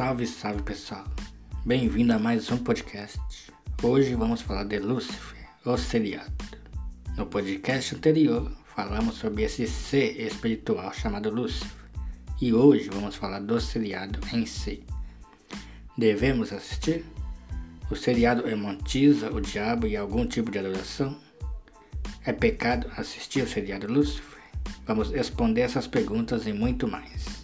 Salve, salve pessoal! Bem-vindo a mais um podcast. Hoje vamos falar de Lúcifer, o seriado. No podcast anterior falamos sobre esse ser espiritual chamado Lúcifer e hoje vamos falar do seriado em si. Devemos assistir? O seriado emontiza o diabo e algum tipo de adoração? É pecado assistir o seriado Lúcifer? Vamos responder essas perguntas e muito mais.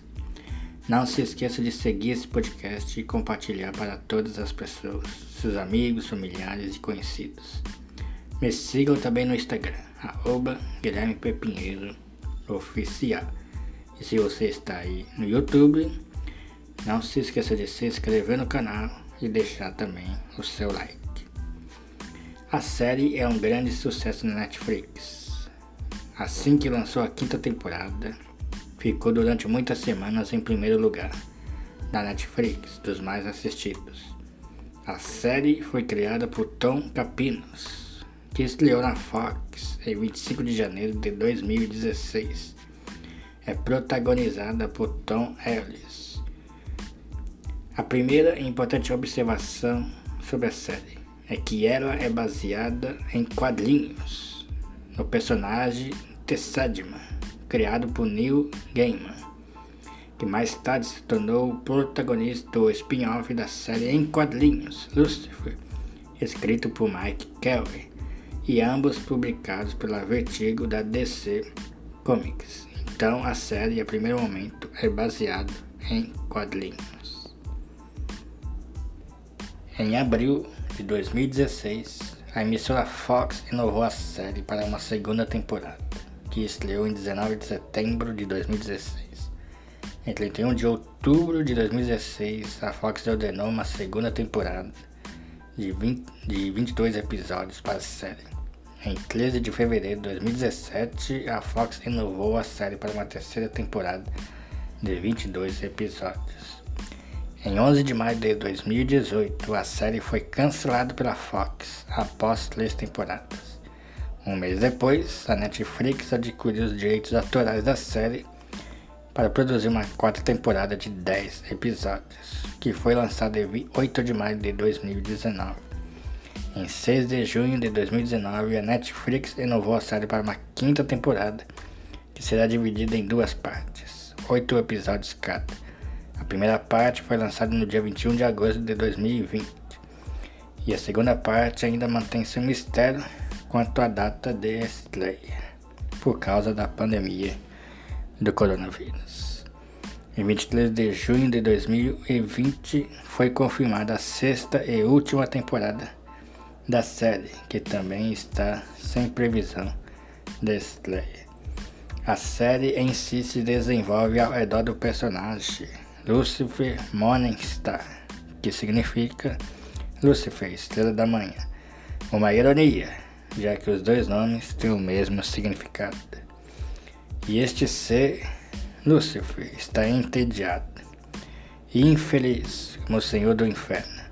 Não se esqueça de seguir esse podcast e compartilhar para todas as pessoas, seus amigos, familiares e conhecidos. Me sigam também no Instagram, arroba Guilherme Pepinheiro Oficial. E se você está aí no YouTube, não se esqueça de se inscrever no canal e deixar também o seu like. A série é um grande sucesso na Netflix. Assim que lançou a quinta temporada, ficou durante muitas semanas em primeiro lugar na Netflix dos mais assistidos. A série foi criada por Tom Capinos, que estreou na Fox em 25 de janeiro de 2016. É protagonizada por Tom Ellis. A primeira importante observação sobre a série é que ela é baseada em quadrinhos no personagem Tessadman criado por Neil Gaiman, que mais tarde se tornou o protagonista do spin-off da série em quadrinhos Lucifer, escrito por Mike Kelly, e ambos publicados pela Vertigo da DC Comics. Então a série, a primeiro momento, é baseada em quadrinhos. Em abril de 2016, a emissora Fox inovou a série para uma segunda temporada que estreou em 19 de setembro de 2016. Em 31 de outubro de 2016, a Fox ordenou uma segunda temporada de, 20, de 22 episódios para a série. Em 13 de fevereiro de 2017, a Fox renovou a série para uma terceira temporada de 22 episódios. Em 11 de maio de 2018, a série foi cancelada pela Fox após três temporadas. Um mês depois, a Netflix adquiriu os direitos autorais da série para produzir uma quarta temporada de 10 episódios, que foi lançada em 8 de maio de 2019. Em 6 de junho de 2019, a Netflix renovou a série para uma quinta temporada, que será dividida em duas partes, 8 episódios cada. A primeira parte foi lançada no dia 21 de agosto de 2020, e a segunda parte ainda mantém seu mistério quanto à data de estreia, por causa da pandemia do coronavírus. Em 23 de junho de 2020 foi confirmada a sexta e última temporada da série, que também está sem previsão de estreia. A série em si se desenvolve ao redor do personagem Lucifer Morningstar, que significa Lucifer, estrela da manhã. Uma ironia, já que os dois nomes têm o mesmo significado. E este ser, Lúcifer, está entediado e infeliz como o Senhor do Inferno.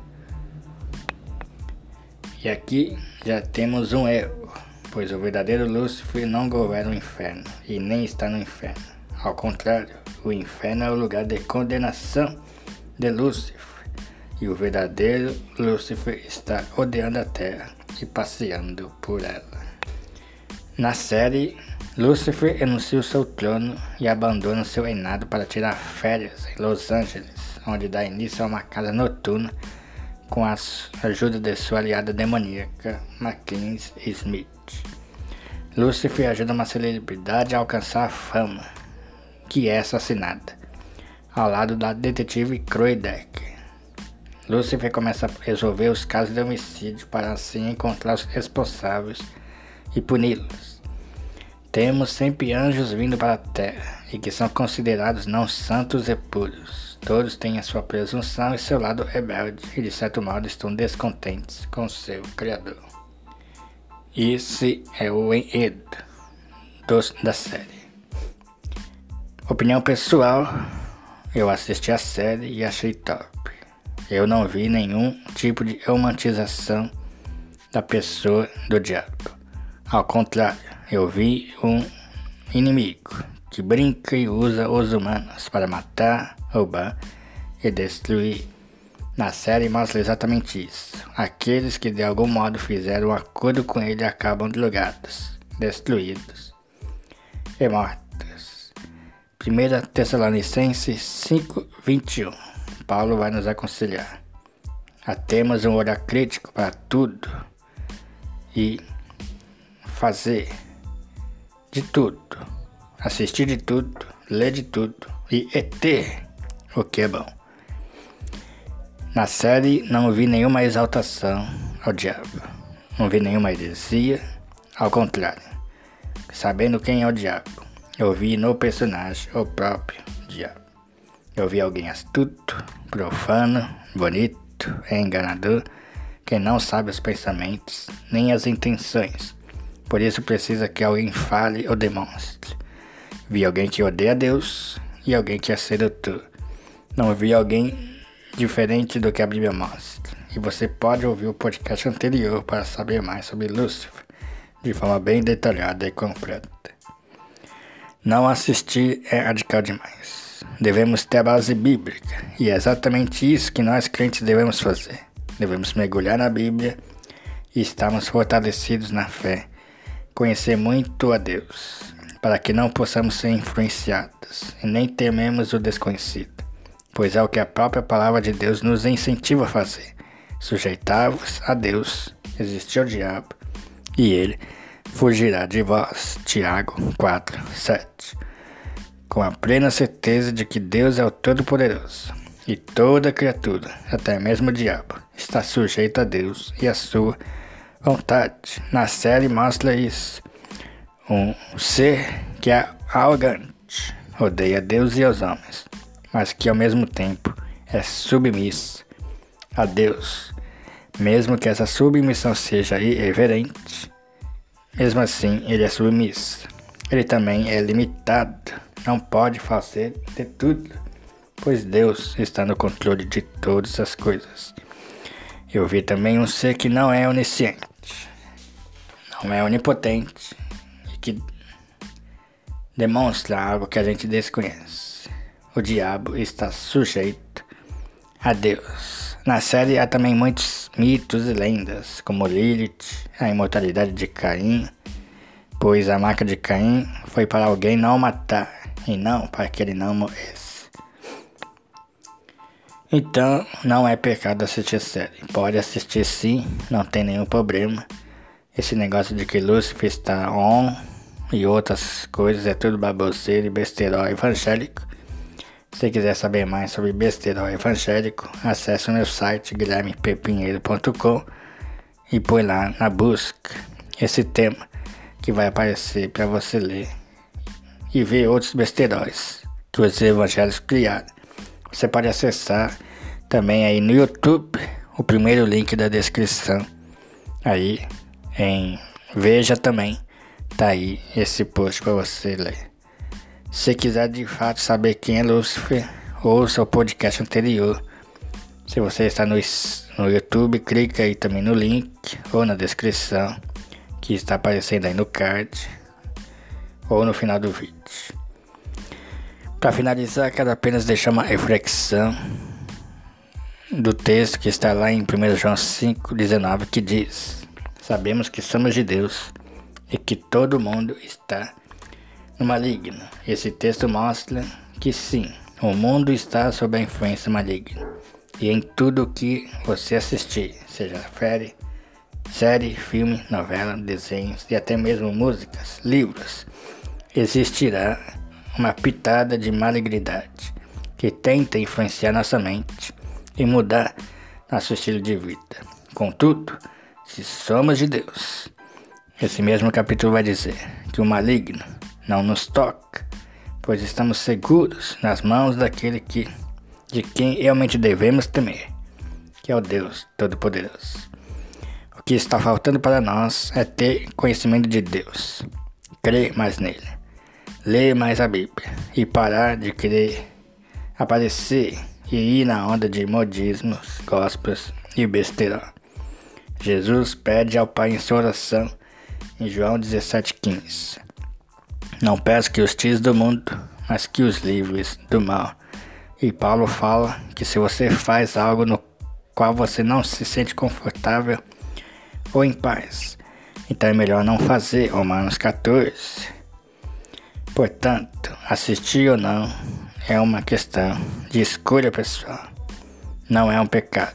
E aqui já temos um erro, pois o verdadeiro Lúcifer não governa o inferno e nem está no inferno. Ao contrário, o inferno é o lugar de condenação de Lúcifer e o verdadeiro Lúcifer está odiando a terra e passeando por ela. Na série, Lúcifer renuncia o seu trono e abandona seu reinado para tirar férias em Los Angeles, onde dá início a uma casa noturna com a ajuda de sua aliada demoníaca, Mackenzie Smith. Lúcifer ajuda uma celebridade a alcançar a fama, que é assassinada, ao lado da detetive Decker. Lúcifer começa a resolver os casos de homicídio para assim encontrar os responsáveis e puni-los. Temos sempre anjos vindo para a terra e que são considerados não santos e puros. Todos têm a sua presunção e seu lado rebelde e de certo modo estão descontentes com seu Criador. Esse é o enredo da série. Opinião pessoal, eu assisti a série e achei top eu não vi nenhum tipo de romantização da pessoa do diabo. Ao contrário, eu vi um inimigo que brinca e usa os humanos para matar, roubar e destruir. Na série mostra exatamente isso. Aqueles que de algum modo fizeram um acordo com ele acabam drogados, destruídos e mortos. 1 Tessalonicenses 5:21. Paulo vai nos aconselhar a termos um olhar crítico para tudo e fazer de tudo, assistir de tudo, ler de tudo e ter o que é bom. Na série não vi nenhuma exaltação ao diabo, não vi nenhuma heresia, ao contrário, sabendo quem é o diabo, eu vi no personagem o próprio diabo. Eu vi alguém astuto, profano, bonito, enganador, que não sabe os pensamentos nem as intenções. Por isso precisa que alguém fale ou demonstre. Vi alguém que odeia Deus e alguém que é sedutor. Não vi alguém diferente do que a Bíblia mostra. E você pode ouvir o podcast anterior para saber mais sobre Lúcifer, de forma bem detalhada e completa. Não assistir é radical demais. Devemos ter a base bíblica, e é exatamente isso que nós crentes devemos fazer. Devemos mergulhar na Bíblia e estarmos fortalecidos na fé, conhecer muito a Deus, para que não possamos ser influenciados e nem tememos o desconhecido pois é o que a própria palavra de Deus nos incentiva a fazer. Sujeitar-vos a Deus, resistir ao diabo, e ele fugirá de vós. Tiago 4, 7. Com a plena certeza de que Deus é o Todo-Poderoso, e toda criatura, até mesmo o diabo, está sujeita a Deus e a sua vontade. Na série mostra isso. Um ser que é arrogante, odeia Deus e os homens mas que ao mesmo tempo é submisso a Deus, mesmo que essa submissão seja irreverente, mesmo assim ele é submisso. Ele também é limitado, não pode fazer de tudo, pois Deus está no controle de todas as coisas. Eu vi também um ser que não é onisciente, não é onipotente e que demonstra algo que a gente desconhece o diabo está sujeito a Deus. Na série há também muitos mitos e lendas, como Lilith, a imortalidade de Caim, pois a marca de Caim foi para alguém não matar e não para que ele não morresse. Então, não é pecado assistir série. Pode assistir sim, não tem nenhum problema. Esse negócio de que Lúcifer está on e outras coisas é tudo baboseiro e besterol evangélico. Se quiser saber mais sobre besteira evangélico, acesse o meu site guilhermepepinheiro.com e põe lá na busca esse tema que vai aparecer para você ler e ver outros besteróis que os evangélicos criaram. Você pode acessar também aí no YouTube o primeiro link da descrição aí em veja também tá aí esse post para você ler. Se quiser de fato saber quem é Lúcifer, ouça o podcast anterior. Se você está no, no YouTube, clica aí também no link ou na descrição que está aparecendo aí no card ou no final do vídeo. Para finalizar, quero apenas deixar uma reflexão do texto que está lá em 1 João 5,19 que diz: Sabemos que somos de Deus e que todo mundo está no maligno. Esse texto mostra que sim, o mundo está sob a influência maligna. E em tudo que você assistir, seja série, série, filme, novela, desenhos e até mesmo músicas, livros, existirá uma pitada de malignidade que tenta influenciar nossa mente e mudar nosso estilo de vida. Contudo, se somos de Deus, esse mesmo capítulo vai dizer que o maligno não nos toca, pois estamos seguros nas mãos daquele que de quem realmente devemos temer, que é o Deus Todo-Poderoso. Que está faltando para nós é ter conhecimento de Deus, crer mais nele, ler mais a Bíblia e parar de querer aparecer e ir na onda de modismos, gospels e besteira. Jesus pede ao Pai em sua oração em João 17,15 não peço que os tires do mundo, mas que os livres do mal. E Paulo fala que se você faz algo no qual você não se sente confortável ou em paz, então é melhor não fazer. Romanos 14. Portanto, assistir ou não é uma questão de escolha pessoal, não é um pecado.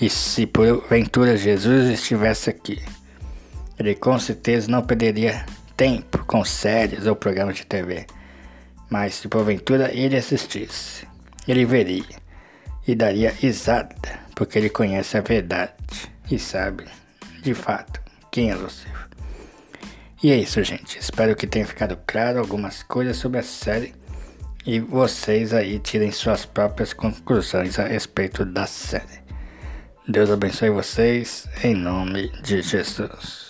E se porventura Jesus estivesse aqui, ele com certeza não perderia tempo com séries ou programas de TV. Mas se porventura ele assistisse, ele veria e daria risada, porque ele conhece a verdade e sabe, de fato, quem é Lucifer. E é isso, gente. Espero que tenha ficado claro algumas coisas sobre a série e vocês aí tirem suas próprias conclusões a respeito da série. Deus abençoe vocês em nome de Jesus.